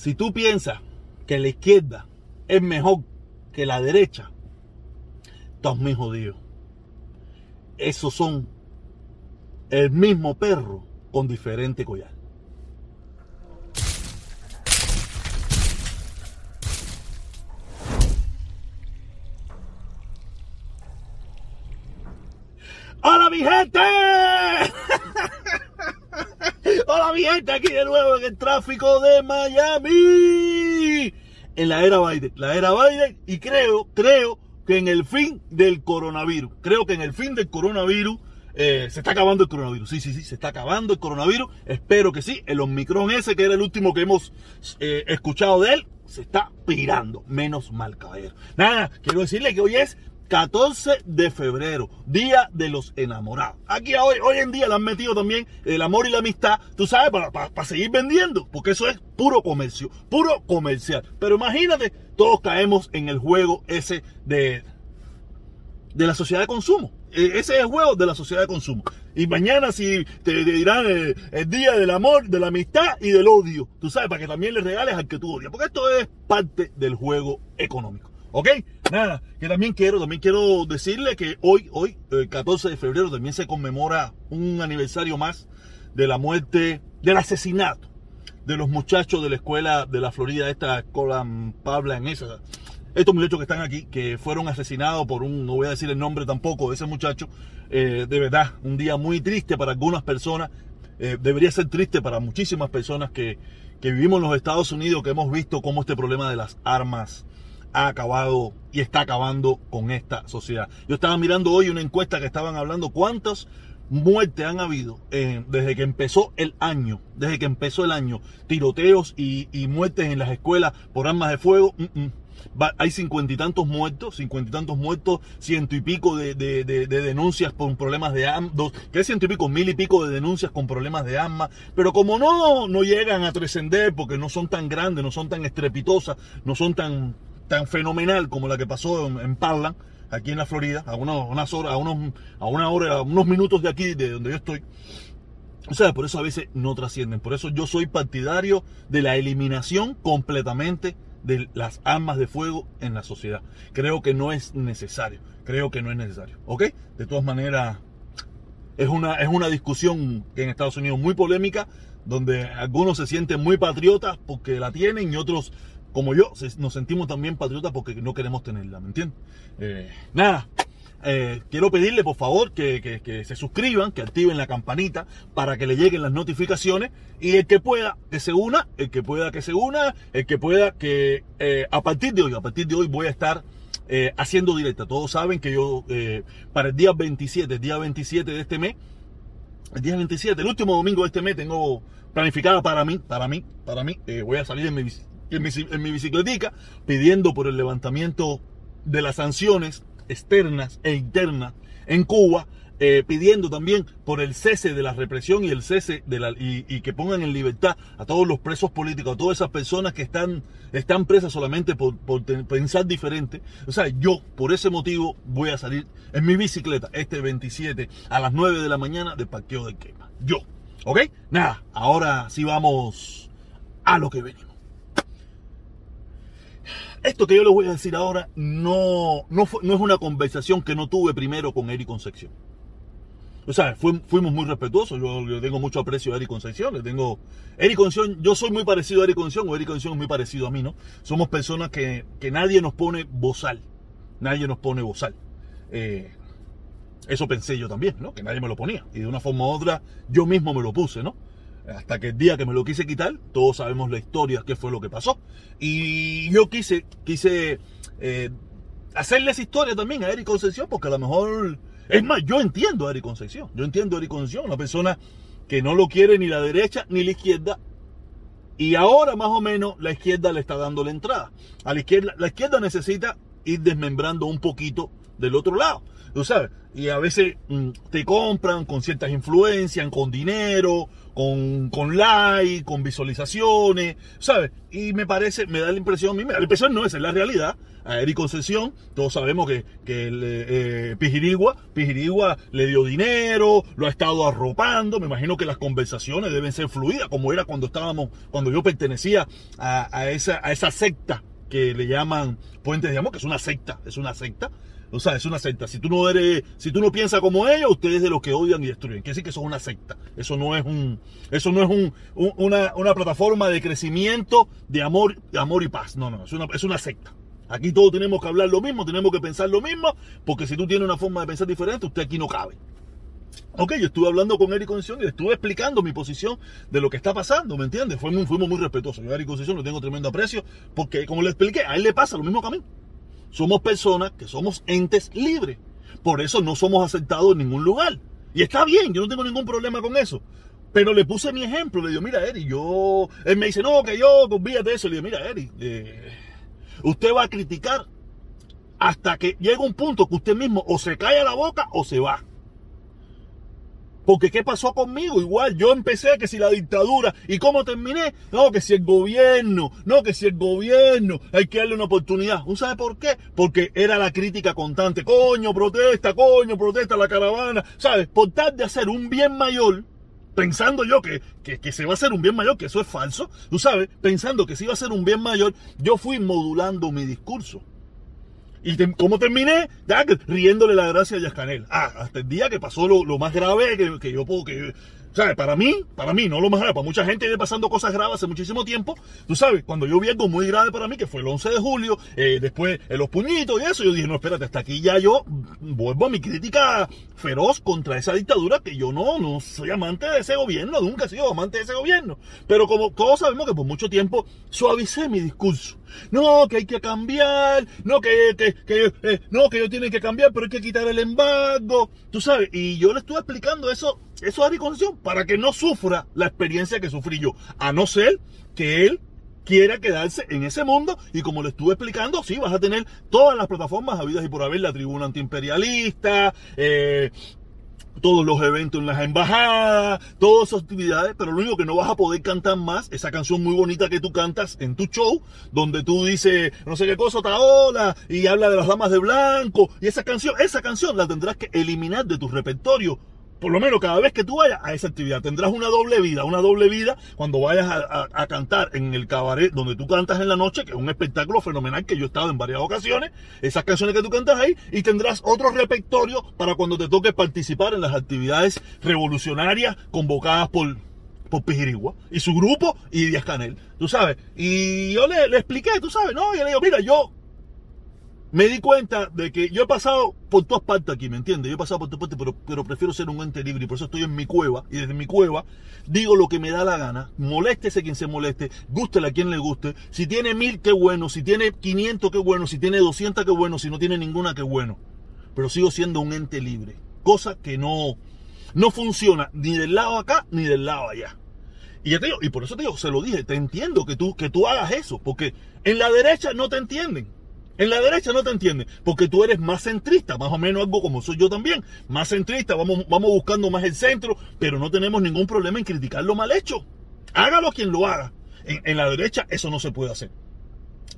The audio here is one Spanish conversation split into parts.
si tú piensas que la izquierda es mejor que la derecha, estás muy jodido. Esos son el mismo perro con diferente collar. ¡Hola mi gente! ¡Hola mi gente! Aquí de nuevo en el tráfico de Miami. En la era Biden. La era Biden y creo, creo que en el fin del coronavirus. Creo que en el fin del coronavirus eh, se está acabando el coronavirus. Sí, sí, sí, se está acabando el coronavirus. Espero que sí. El Omicron ese, que era el último que hemos eh, escuchado de él, se está pirando. Menos mal, caballero. Nada, quiero decirle que hoy es 14 de febrero, Día de los Enamorados. Aquí hoy, hoy en día le han metido también el amor y la amistad, tú sabes, para, seguir vendiendo, porque eso es puro comercio, puro comercial. Pero imagínate, todos caemos en el juego ese de, de la sociedad de consumo. E, ese es el juego de la sociedad de consumo. Y mañana si te, dirán el, el, día del amor, de la amistad y del odio. Tú sabes, para que también le regales al que tú odias. Porque esto es parte del juego económico. ¿Ok? Nada, que también quiero, también quiero decirle que hoy, hoy, el 14 de febrero, también se conmemora un aniversario más de la muerte, del asesinato de los muchachos de la escuela de la Florida, esta escuela Pabla en esa. Estos muchachos que están aquí, que fueron asesinados por un, no voy a decir el nombre tampoco de ese muchacho, eh, de verdad, un día muy triste para algunas personas, eh, debería ser triste para muchísimas personas que, que vivimos en los Estados Unidos, que hemos visto cómo este problema de las armas ha acabado y está acabando con esta sociedad. Yo estaba mirando hoy una encuesta que estaban hablando cuántas muertes han habido eh, desde que empezó el año, desde que empezó el año, tiroteos y, muertes en las escuelas por armas de fuego. Mm, mm. hay cincuenta y tantos muertos, cincuenta y tantos muertos, ciento y pico de, denuncias por problemas de armas, que ciento y pico, mil y pico de denuncias con problemas de armas, pero como no, no llegan a trascender porque no son tan grandes, no son tan estrepitosas, no son tan tan fenomenal como la que pasó en, Parlan, aquí en la Florida, a, unas horas, a, unos, a una hora, a unos minutos de aquí, de donde yo estoy. O sea, por eso a veces no trascienden. Por eso yo soy partidario de la eliminación completamente de las armas de fuego en la sociedad. Creo que no es necesario. Creo que no es necesario. ¿Ok? De todas maneras, es una, es una discusión que en Estados Unidos muy polémica, donde algunos se sienten muy patriotas porque la tienen y otros como yo, nos sentimos también patriotas porque no queremos tenerla, ¿me entiendes? Eh, nada, eh, quiero pedirle por favor que, se suscriban, que activen la campanita para que le lleguen las notificaciones y el que pueda que se una, el que pueda que se una, el que pueda que eh, a partir de hoy, a partir de hoy voy a estar haciendo directa. Todos saben que yo para el día 27, el día 27 de este mes, el día 27, el último domingo de este mes tengo planificada para mí, para mí, para mí, voy a salir en mi en mi, en bicicletica pidiendo por el levantamiento de las sanciones externas e internas en Cuba, eh, pidiendo también por el cese de la represión y el cese de la y, que pongan en libertad a todos los presos políticos, a todas esas personas que están, están presas solamente por, por pensar diferente. O sea, yo por ese motivo voy a salir en mi bicicleta este 27 a las 9 de la mañana de Parqueo del Quema. Yo. ¿Ok? Nada, ahora sí vamos a lo que venimos. Esto que yo les voy a decir ahora no, no, es una conversación que no tuve primero con Eric Concepción. O sea, fuimos muy respetuosos. Yo, tengo mucho aprecio a Eric Concepción. Le tengo. Eric Concepción, yo soy muy parecido a Eric Concepción, o Eric Concepción es muy parecido a mí, ¿no? Somos personas que, nadie nos pone bozal. Nadie nos pone bozal. Eh, eso pensé yo también, ¿no? Que nadie me lo ponía. Y de una forma u otra, yo mismo me lo puse, ¿no? Hasta que el día que me lo quise quitar, todos sabemos la historia, qué fue lo que pasó. Y yo quise, quise eh, hacerle esa historia también a Eric Concepción, porque a lo mejor, es más, yo entiendo a Eric Concepción, yo entiendo a Eric Concepción, una persona que no lo quiere ni la derecha ni la izquierda. Y ahora más o menos la izquierda le está dando la entrada. A la izquierda, la izquierda necesita ir desmembrando un poquito del otro lado. Tú sabes, y a veces mm, te compran con ciertas influencias, con dinero, con, con like, con visualizaciones, ¿sabes? Y me parece, me da la impresión, me da la impresión, no, esa es la realidad. A Eric Concesión, todos sabemos que, que el, eh, Pijirigua, Pijirigua le dio dinero, lo ha estado arropando, me imagino que las conversaciones deben ser fluidas, como era cuando estábamos, cuando yo pertenecía a, a esa, a esa secta que le llaman Puentes de Amor, que es una secta, es una secta. O sea, es una secta. Si tú no eres, si tú no piensas como ellos, ustedes de los que odian y destruyen. Quiere decir que eso es una secta. Eso no es un, eso no es un, una, una, plataforma de crecimiento, de amor, de amor y paz. No, no, es una, es secta. Aquí todos tenemos que hablar lo mismo, tenemos que pensar lo mismo, porque si tú tienes una forma de pensar diferente, usted aquí no cabe. Ok, yo estuve hablando con Eric Concesión y le estuve explicando mi posición de lo que está pasando, ¿me entiendes? Fuimos, fuimos muy respetuosos. Yo a Eric Concesión lo tengo tremendo aprecio, porque como le expliqué, a él le pasa lo mismo que a mí. Somos personas que somos entes libres. Por eso no somos aceptados en ningún lugar. Y está bien, yo no tengo ningún problema con eso. Pero le puse mi ejemplo, le digo, mira, Eric, yo... Él me dice, no, que yo, olvídate de eso. Le digo, mira, Eric, eh, usted va a criticar hasta que llegue un punto que usted mismo o se cae a la boca o se va. Porque ¿qué pasó conmigo? Igual yo empecé que si la dictadura y cómo terminé, no, que si el gobierno, no, que si el gobierno, hay que darle una oportunidad. ¿Un sabe por qué? Porque era la crítica constante. Coño, protesta, coño, protesta la caravana. ¿Sabes? Por tal de hacer un bien mayor, pensando yo que, que, que, se va a hacer un bien mayor, que eso es falso, tú sabes, pensando que se iba a hacer un bien mayor, yo fui modulando mi discurso. ¿Y cómo terminé? Riéndole la gracia a Yascanel. Ah, hasta el día que pasó lo, lo más grave que, que yo puedo, que, ¿Sabes? Para mí, para mí, no lo más grave, para mucha gente viene pasando cosas graves hace muchísimo tiempo. Tú sabes, cuando yo vi algo muy grave para mí, que fue el 11 de julio, eh, después eh, los puñitos y eso, yo dije, no, espérate, hasta aquí ya yo vuelvo a mi crítica feroz contra esa dictadura, que yo no, no soy amante de ese gobierno, nunca he sido amante de ese gobierno. Pero como todos sabemos que por mucho tiempo suavicé mi discurso. No, que hay que cambiar, no, que, que, que eh, no, que ellos tienen que cambiar, pero hay que quitar el embargo, tú sabes. Y yo le estuve explicando eso eso es Concesión, para que no sufra la experiencia que sufrí yo, a no ser que él quiera quedarse en ese mundo y como le estuve explicando, sí, vas a tener todas las plataformas habidas y por haber, la tribuna antiimperialista, eh, todos los eventos en las embajadas, todas esas actividades, pero lo único que no vas a poder cantar más, esa canción muy bonita que tú cantas en tu show, donde tú dices no sé qué cosa, ola, y habla de las damas de blanco, y esa canción, esa canción la tendrás que eliminar de tu repertorio por lo menos cada vez que tú vayas a esa actividad, tendrás una doble vida, una doble vida cuando vayas a, cantar en el cabaret donde tú cantas en la noche, que es un espectáculo fenomenal que yo he estado en varias ocasiones, esas canciones que tú cantas ahí, y tendrás otro repertorio para cuando te toque participar en las actividades revolucionarias convocadas por, por Pijirigua y su grupo y Díaz Canel, tú sabes. Y yo le, le expliqué, tú sabes, no, y le digo, mira, yo me di cuenta de que yo he pasado por todas partes aquí, ¿me entiendes? Yo he pasado por todas partes, pero, pero prefiero ser un ente libre y por eso estoy en mi cueva. Y desde mi cueva digo lo que me da la gana. Moléstese quien se moleste, gústele a quien le guste. Si tiene mil, qué bueno. Si tiene 500, qué bueno. Si tiene 200, qué bueno. Si no tiene ninguna, qué bueno. Pero sigo siendo un ente libre. Cosa que no, no funciona ni del lado acá ni del lado allá. Y, te digo, y por eso te digo, se lo dije, te entiendo que tú, que tú hagas eso. Porque en la derecha no te entienden. En la derecha no te entienden, porque tú eres más centrista, más o menos algo como soy yo también, más centrista, vamos, vamos buscando más el centro, pero no tenemos ningún problema en criticar lo mal hecho. Hágalo quien lo haga. en la derecha eso no se puede hacer.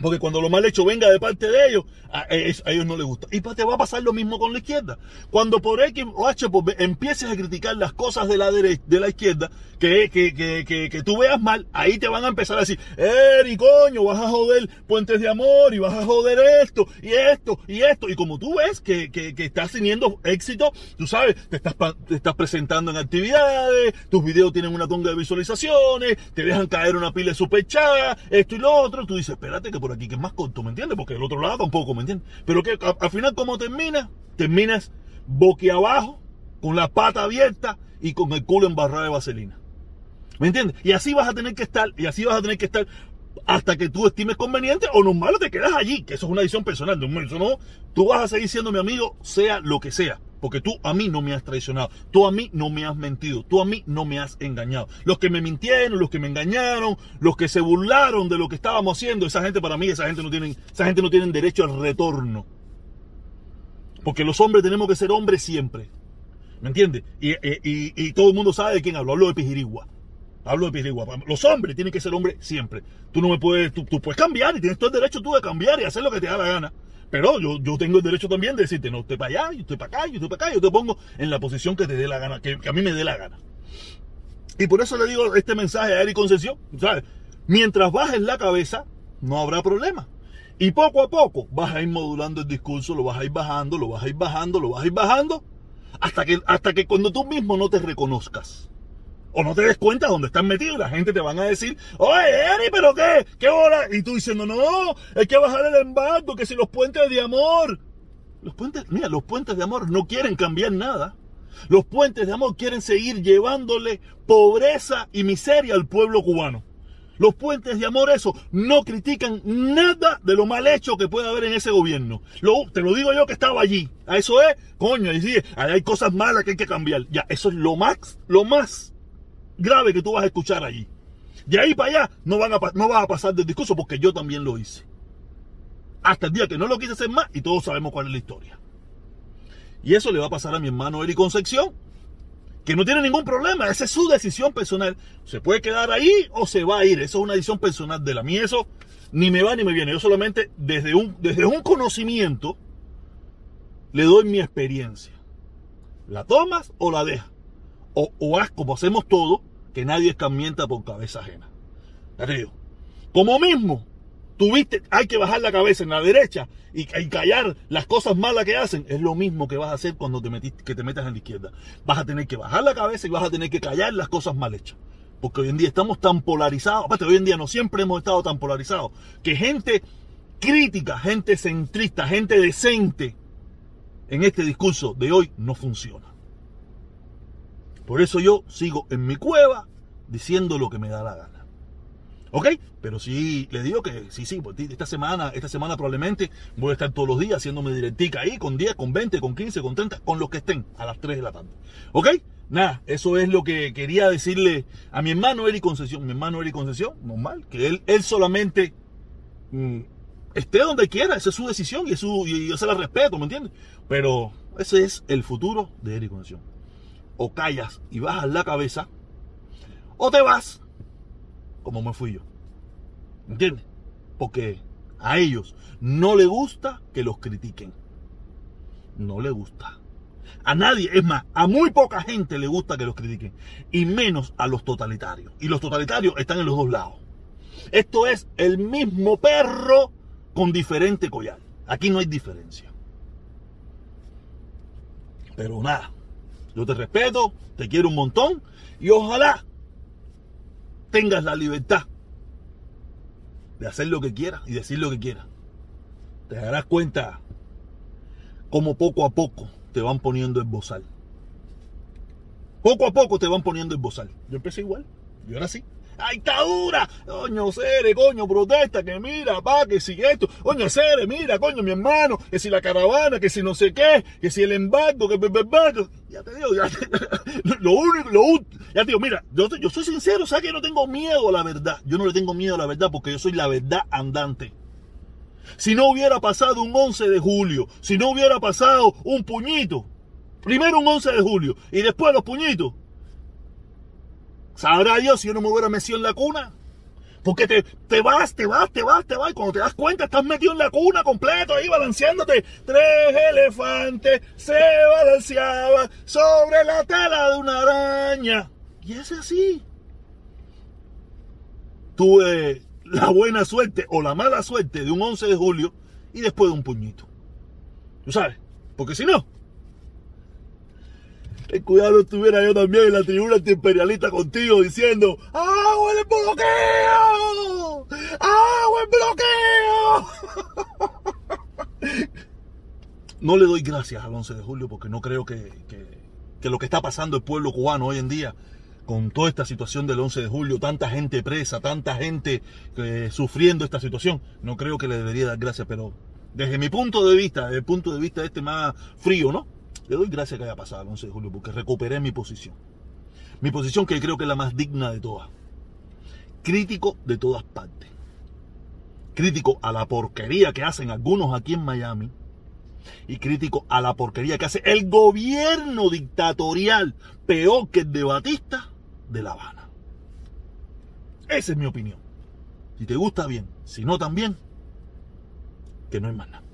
Porque cuando lo mal hecho venga de parte de ellos, a, ellos no les gusta. Y te va a pasar lo mismo con la izquierda. Cuando por X o H empieces a criticar las cosas de la derecha, de la izquierda, que, que, que, que, tú veas mal, ahí te van a empezar a decir, Eri, coño, vas a joder puentes de amor y vas a joder esto y esto y esto. Y como tú ves que, estás teniendo éxito, tú sabes, te estás, te estás presentando en actividades, tus videos tienen una tonga de visualizaciones, te dejan caer una pila de superchat, esto y lo otro, tú dices, espérate que por aquí, que es más corto, ¿me entiendes? Porque el otro lado tampoco, ¿me entiendes? Pero que al final, ¿cómo terminas? Terminas boquiabajo, con la pata abierta y con el culo embarrado de vaselina. ¿Me entiendes? Y así vas a tener que estar, y así vas a tener que estar hasta que tú estimes conveniente o normal te quedas allí, que eso es una decisión personal. No, eso no, tú vas a seguir siendo mi amigo, sea lo que sea. Porque tú a mí no me has traicionado, tú a mí no me has mentido, tú a mí no me has engañado. Los que me mintieron, los que me engañaron, los que se burlaron de lo que estábamos haciendo, esa gente para mí, esa gente no tienen, esa gente no tienen derecho al retorno. Porque los hombres tenemos que ser hombres siempre. ¿Me entiendes? Y, todo el mundo sabe de quién hablo. Hablo de Pijirigua. Hablo de pirigua. Los hombres tienen que ser hombres siempre. Tú no me puedes, tú, puedes cambiar y tienes todo el derecho tú de cambiar y hacer lo que te da la gana. Pero yo, yo tengo el derecho también de decirte, no, estoy para allá, yo estoy para acá, yo estoy para acá, yo te pongo en la posición que te dé la gana, que, a mí me dé la gana. Y por eso le digo este mensaje a Eric Concesión, ¿sabes? Mientras bajes la cabeza, no habrá problema. Y poco a poco vas a ir modulando el discurso, lo vas a ir bajando, lo vas a ir bajando, lo vas a ir bajando, hasta que, hasta que cuando tú mismo no te reconozcas. O no te des cuenta dónde estás metido la gente te van a decir, oye, Eri, pero qué, qué hora. Y tú diciendo, no, hay que bajar el embargo, que si los puentes de amor. Los puentes, mira, los puentes de amor no quieren cambiar nada. Los puentes de amor quieren seguir llevándole pobreza y miseria al pueblo cubano. Los puentes de amor, eso, no critican nada de lo mal hecho que puede haber en ese gobierno. te lo digo yo que estaba allí. A eso es, coño, y hay cosas malas que hay que cambiar. Ya, eso es lo más, lo más grave que tú vas a escuchar allí. De ahí para allá no, van a, no vas a pasar del discurso porque yo también lo hice. Hasta el día que no lo quise hacer más y todos sabemos cuál es la historia. Y eso le va a pasar a mi hermano Eric Concepción que no tiene ningún problema, esa es su decisión personal. Se puede quedar ahí o se va a ir, eso es una decisión personal de la mía, eso ni me va ni me viene. Yo solamente desde un, desde un conocimiento le doy mi experiencia. ¿La tomas o la dejas? O, o haz como hacemos todo, que nadie escamienta por cabeza ajena. Como mismo, tuviste, hay que bajar la cabeza en la derecha y, callar las cosas malas que hacen, es lo mismo que vas a hacer cuando te, metiste, que te metas en la izquierda. Vas a tener que bajar la cabeza y vas a tener que callar las cosas mal hechas. Porque hoy en día estamos tan polarizados, aparte hoy en día no siempre hemos estado tan polarizados, que gente crítica, gente centrista, gente decente en este discurso de hoy no funciona. Por eso yo sigo en mi cueva diciendo lo que me da la gana. ¿Ok? Pero sí, le digo que sí, sí, pues, esta semana, esta semana probablemente voy a estar todos los días haciéndome directica ahí con 10, con 20, con 15, con 30, con los que estén a las 3 de la tarde. ¿Ok? Nada, eso es lo que quería decirle a mi hermano Eric Concesión. Mi hermano Eric Concesión, normal, que él, él solamente mm, esté donde quiera, esa es su decisión y, su, y yo se la respeto, ¿me entiendes? Pero ese es el futuro de Eric Concesión. O callas y bajas la cabeza, o te vas como me fui yo. ¿Entiendes? Porque a ellos no les gusta que los critiquen. No les gusta. A nadie, es más, a muy poca gente le gusta que los critiquen. Y menos a los totalitarios. Y los totalitarios están en los dos lados. Esto es el mismo perro con diferente collar. Aquí no hay diferencia. Pero nada, yo te respeto, te quiero un montón y ojalá tengas la libertad de hacer lo que quieras y decir lo que quieras, te darás cuenta cómo poco a poco te van poniendo el bozal. Poco a poco te van poniendo el bozal. Yo empecé igual, yo era así. ¡Ay, está dura! Coño, Cere, coño, protesta, que mira, pa, que si esto. Coño, Cere, mira, coño, mi hermano, que si la caravana, que si no sé qué, que si el embargo, que... Ya te digo, ya lo único, lo ya te digo, mira, yo, yo soy sincero, ¿sabes que yo no tengo miedo a la verdad? Yo no le tengo miedo a la verdad porque yo soy la verdad andante. Si no hubiera pasado un 11 de julio, si no hubiera pasado un puñito, primero un 11 de julio y después los puñitos, Sabrá Dios si yo no me hubiera metido en la cuna. Porque te, te vas, te vas, te vas, te vas. Y cuando te das cuenta, estás metido en la cuna completo, ahí balanceándote. Tres elefantes se balanceaban sobre la tela de una araña. Y es así. Tuve la buena suerte o la mala suerte de un 11 de julio y después de un puñito. ¿Tú sabes? Porque si no, el cuidado estuviera yo también en la tribuna antiimperialista contigo diciendo ¡Agua el bloqueo! ¡Agua el bloqueo! No le doy gracias al 11 de julio porque no creo que, lo que está pasando el pueblo cubano hoy en día con toda esta situación del 11 de julio, tanta gente presa, tanta gente eh, sufriendo esta situación, no creo que le debería dar gracias, pero desde mi punto de vista, desde el punto de vista este más frío, ¿no? Le doy gracias que haya pasado el 11 de julio porque recuperé mi posición. Mi posición que creo que es la más digna de todas. Crítico de todas partes. Crítico a la porquería que hacen algunos aquí en Miami. Y crítico a la porquería que hace el gobierno dictatorial, peor que el de Batista, de La Habana. Esa es mi opinión. Si te gusta bien, si no también, que no hay más nada.